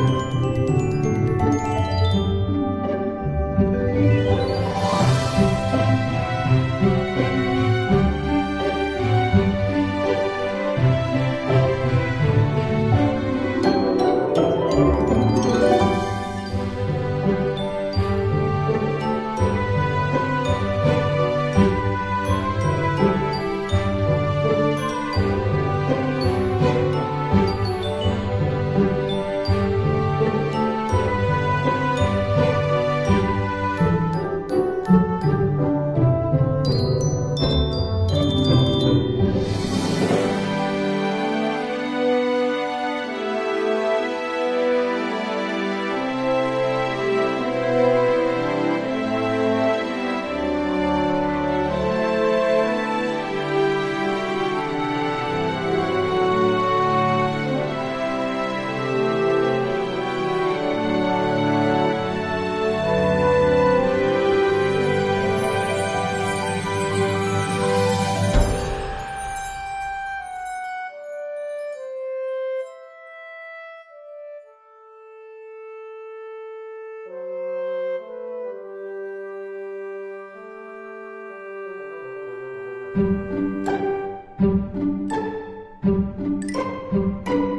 嗯。Thank you.